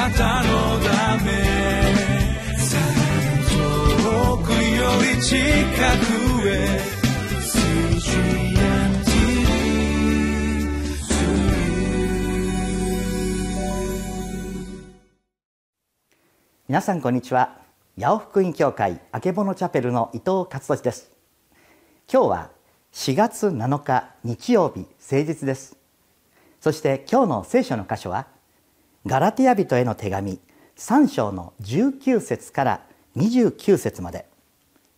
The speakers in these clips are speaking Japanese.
なたのため遠くより近くへ皆さんこんにちは。八尾福音教会あけぼのチャペルの伊藤勝利です。今日は4月7日日曜日誠実です。そして今日の聖書の箇所はガラテヤ人への手紙3章の19節から29節まで。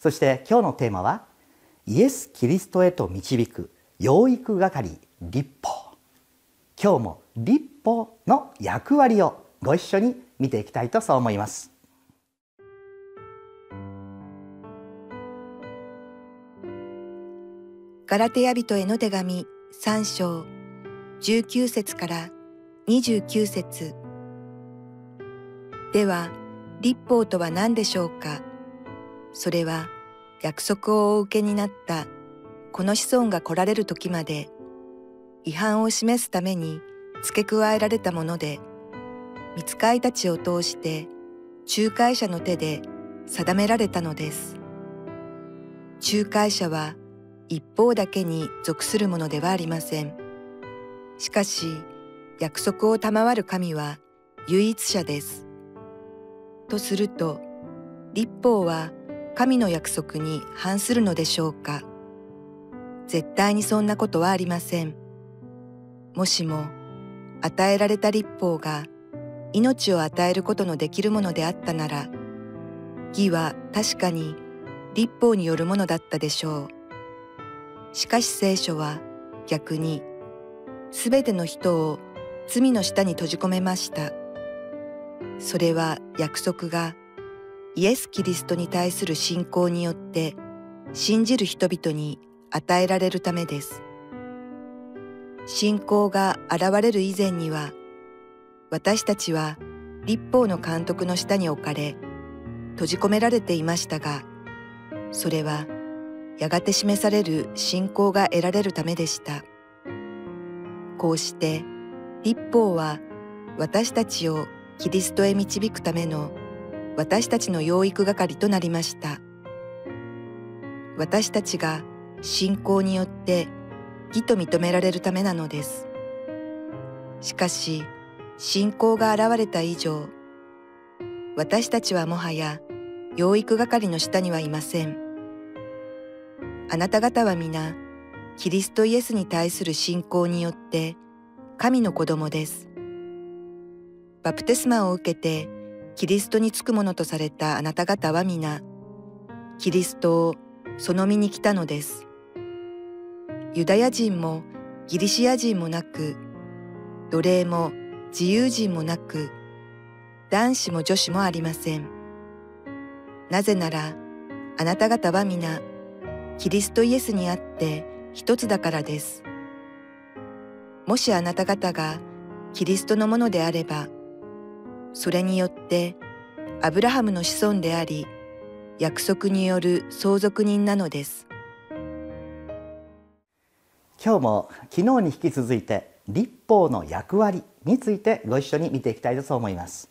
そして今日のテーマはイエス・キリストへと導く養育係立法。今日も立法の役割をご一緒に見ていきたいとそう思います。ガラテヤ人への手紙3章19節から29節。では立法とは何でしょうか？それは約束をお受けになったこの子孫が来られる時まで違反を示すために付け加えられたもので見つかいたちを通して仲介者の手で定められたのです。仲介者は一方だけに属するものではありません。しかし約束を賜る神は唯一者です。とすると立法は神の約束に反するのでしょうか？絶対にそんなことはありません。もしも与えられた立法が命を与えることのできるものであったなら義は確かに立法によるものだったでしょう。しかし聖書は逆にすべての人を罪の下に閉じ込めました。それは約束がイエス・キリストに対する信仰によって信じる人々に与えられるためです。信仰が現れる以前には私たちは立法の監督の下に置かれ閉じ込められていましたがそれはやがて示される信仰が得られるためでした。こうして立法は私たちをキリストへ導くための私たちの養育係となりました。私たちが信仰によって義と認められるためなのです。しかし信仰が現れた以上私たちはもはや養育係の下にはいません。あなた方は皆キリストイエスに対する信仰によって神の子供です。バプテスマを受けてキリストにつくものとされたあなた方は皆キリストをその身に来たのですユダヤ人もギリシア人もなく奴隷も自由人もなく、男子も女子もありません。なぜなら、あなた方は皆、キリストイエスにあって一つだからです。もしあなた方がキリストのものであれば、それによってアブラハムの子孫であり、約束による相続人なのです。今日も昨日に引き続いて立法の役割についてご一緒に見ていきたいと思います。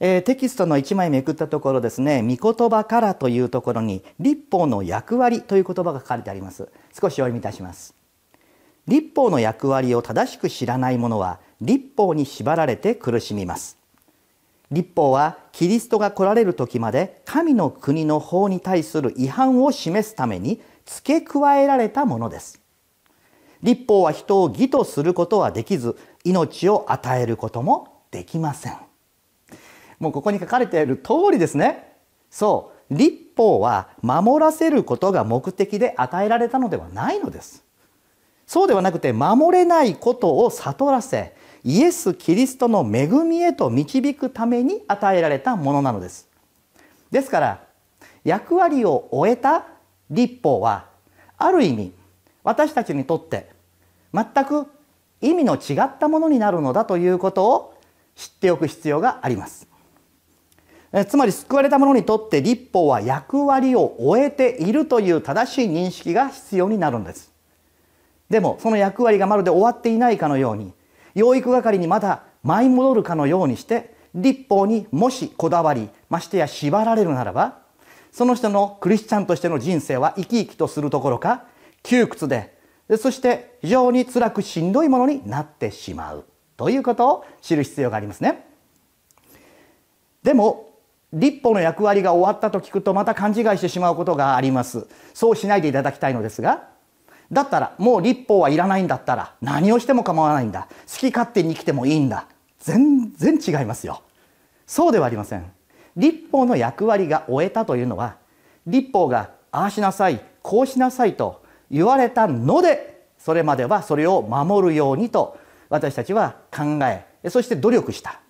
えー、テキストの1枚めくったところですね「御言葉から」というところに「立法の役割」という言葉が書かれてあります少しお読みいたします立法の役割を正しく知らない者は立法に縛られて苦しみます。立法はキリストが来られる時まで神の国の法に対する違反を示すために付け加えられたものです。立法は人を義とすることはできず命を与えることもできません。もうここに書かれている通りですね。そう。立法は守らせることが目的で与えられたのではないのです。そうではなくて守れないことを悟らせイエス・キリストの恵みへと導くために与えられたものなのです。ですから役割を終えた立法はある意味私たちにとって全く意味の違ったものになるのだということを知っておく必要があります。つまり救われた者にとって立法は役割を終えているという正しい認識が必要になるんです。でもその役割がまるで終わっていないかのように養育係にまだ舞い戻るかのようにして立法にもしこだわりましてや縛られるならばその人のクリスチャンとしての人生は生き生きとするどころか窮屈でそして非常に辛くしんどいものになってしまうということを知る必要がありますね。でも立法の役割が終わったと聞くとまた勘違いしてしまうことがありますそうしないでいただきたいのですがだったらもう立法はいらないんだったら何をしても構わないんだ。好き勝手に生きてもいいんだ。全然違いますよ。そうではありません。立法の役割が終えたというのは立法がああしなさいこうしなさいと言われたのでそれまではそれを守るようにと私たちは考えそして努力した。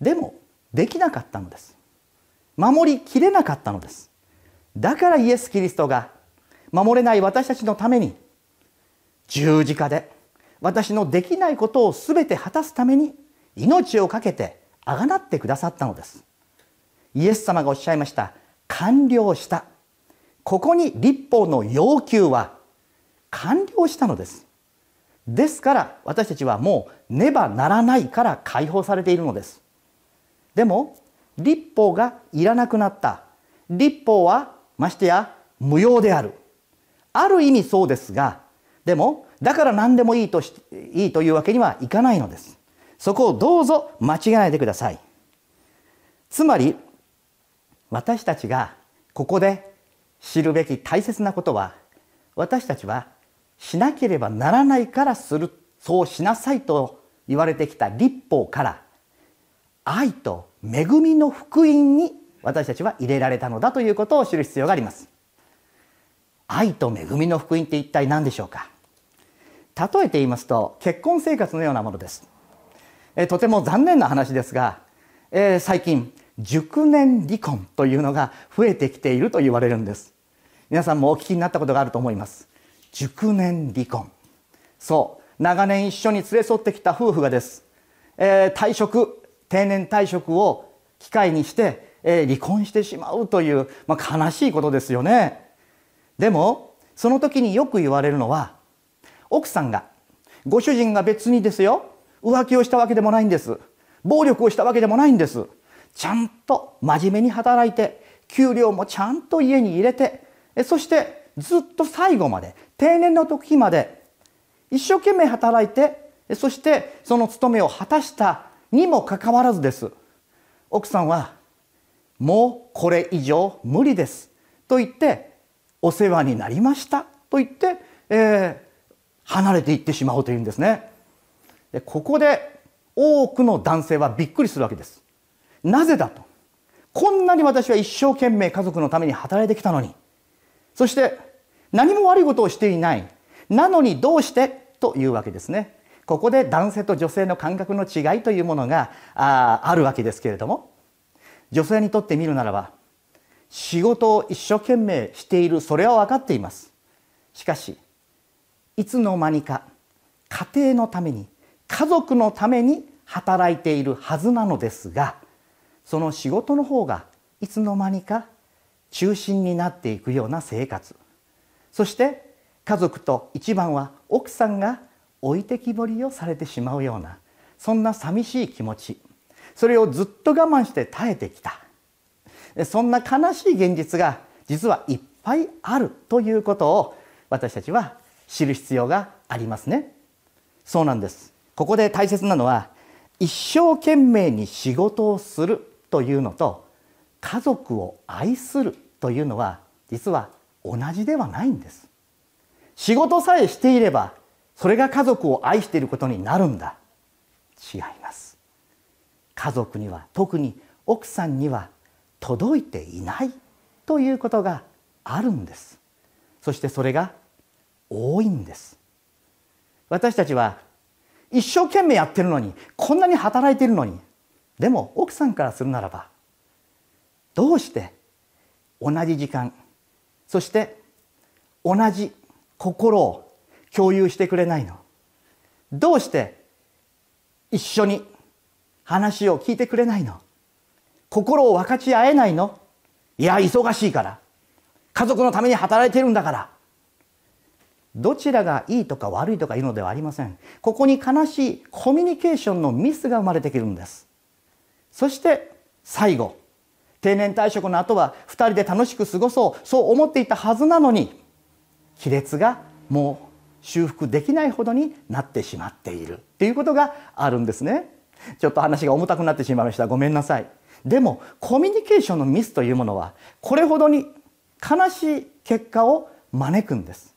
でもできなかったのです。守りきれなかったのです。だからイエス・キリストが守れない私たちのために十字架で私のできないことを全て果たすために命を懸けてあがなってくださったのです。イエス様がおっしゃいました完了した。ここに立法の要求は完了したのです。ですから私たちはもうねばならないから解放されているのです。でも立法がいらなくなった。立法はましてや無用である。ある意味そうですがでもだから何でもいいとしいいというわけにはいかないのです。そこをどうぞ間違えないでください。つまり私たちがここで知るべき大切なことは私たちはしなければならないからするそうしなさいと言われてきた立法から愛と恵みの福音に私たちは入れられたのだということを知る必要があります。愛と恵みの福音って一体何でしょうか？例えて言いますと結婚生活のようなものです。えとても残念な話ですが、えー、最近熟年離婚というのが増えてきていると言われるんです。皆さんもお聞きになったことがあると思います。熟年離婚。そう。長年一緒に連れ添ってきた夫婦がです、えー、退職定年退職を機会にして、えー、離婚してしまうという、まあ、悲しいことですよね。でもその時によく言われるのは奥さんがご主人が別にですよ浮気をしたわけでもないんです暴力をしたわけでもないんですちゃんと真面目に働いて給料もちゃんと家に入れてそしてずっと最後まで定年の時まで一生懸命働いてそしてその務めを果たしたにもかかわらずです。奥さんはもうこれ以上無理ですと言ってお世話になりました。と言って、えー、離れていってしまうというんですね。でここで多くの男性はびっくりするわけです。なぜだと。こんなに私は一生懸命家族のために働いてきたのに。そして何も悪いことをしていない。なのにどうして？というわけですね。ここで男性と女性の感覚の違いというものがああるわけですけれども。女性にとってみるならば仕事を一生懸命しているそれは分かっています。しかしいつの間にか家庭のために家族のために働いているはずなのですがその仕事の方がいつの間にか中心になっていくような生活。そして家族と一番は奥さんが置いてきぼりをされてしまうようなそんな寂しい気持ち。それをずっと我慢して耐えてきた。そんな悲しい現実が実はいっぱいあるということを私たちは知る必要がありますね。そうなんです。ここで大切なのは一生懸命に仕事をするというのと家族を愛するというのは実は同じではないんです。仕事さえしていればそれが家族を愛していることになるんだ。違います。家族には特に奥さんには届いていないということがあるんです。そしてそれが多いんです。私たちは一生懸命やってるのにこんなに働いてるのにでも奥さんからするならばどうして同じ時間そして同じ心を共有してくれないの？どうして一緒に話を聞いてくれないの？心を分かち合えないの？いや忙しいから。家族のために働いてるんだから。どちらがいいとか悪いとかいうのではありません。ここに悲しいコミュニケーションのミスが生まれてくるんです。そして最後。定年退職の後は2人で楽しく過ごそう。そう思っていたはずなのに亀裂がもう修復できないほどになってしまっている。ということがあるんですね。ちょっと話が重たくなってしまいました。ごめんなさい。でもコミュニケーションのミスというものはこれほどに悲しい結果を招くんです。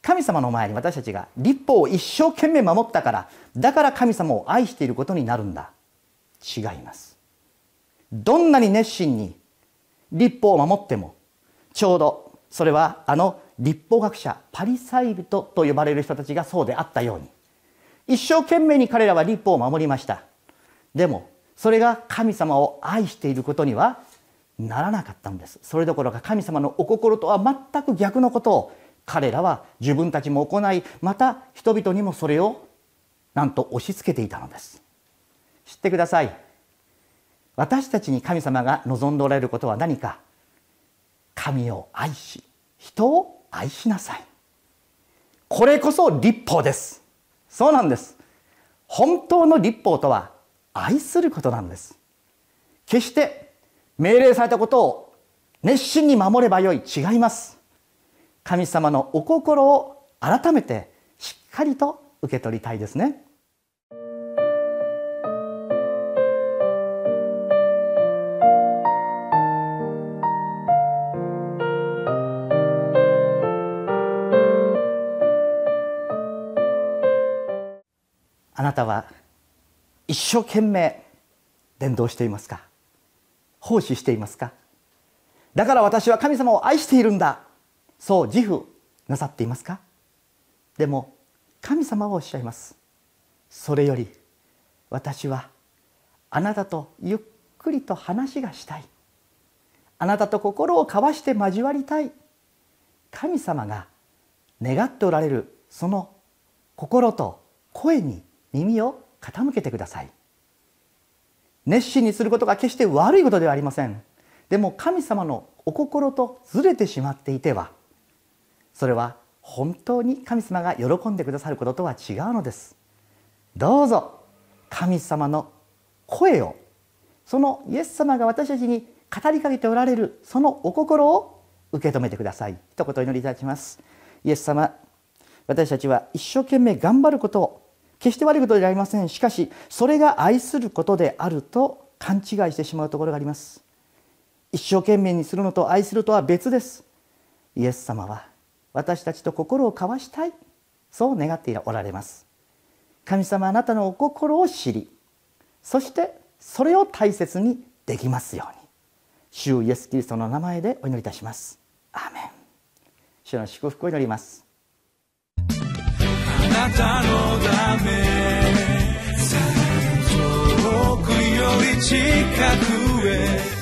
神様の前に私たちが立法を一生懸命守ったからだから神様を愛していることになるんだ。違います。どんなに熱心に立法を守ってもちょうどそれはあの立法学者パリサイ人と呼ばれる人たちがそうであったように一生懸命に彼らは立法を守りました。でもそれが神様を愛していることにはならなかったんです。それどころか神様のお心とは全く逆のことを彼らは自分たちも行いまた人々にもそれをなんと押し付けていたのです。知ってください。私たちに神様が望んでおられることは何か。神を愛し人を愛しなさい。これこそ立法です。そうなんです。本当の立法とは愛することなんです。決して命令されたことを熱心に守ればよい。違います。神様のお心を改めてしっかりと受け取りたいですね。あなたは一生懸命伝道していますか？奉仕していますか？だから私は神様を愛しているんだ。そう自負なさっていますか？でも神様はおっしゃいます。それより私はあなたとゆっくりと話がしたい。あなたと心を交わして交わりたい。神様が願っておられるその心と声に耳を傾けてください。熱心にすることが決して悪いことではありません。でも神様のお心とずれてしまっていてはそれは本当に神様が喜んでくださることとは違うのです。どうぞ神様の声をそのイエス様が私たちに語りかけておられるそのお心を受け止めてください。一言お祈りいただきます。イエス様私たちは一生懸命頑張ることを決して悪いことではありません。しかしそれが愛することであると勘違いしてしまうところがあります。一生懸命にするのと愛するとは別です。イエス様は私たちと心を交わしたい。そう願っておられます。神様あなたのお心を知り。そしてそれを大切にできますように。主イエス・キリストの名前でお祈りいたします。アーメン。主の祝福を祈ります。なたのため。遠くより近くへ。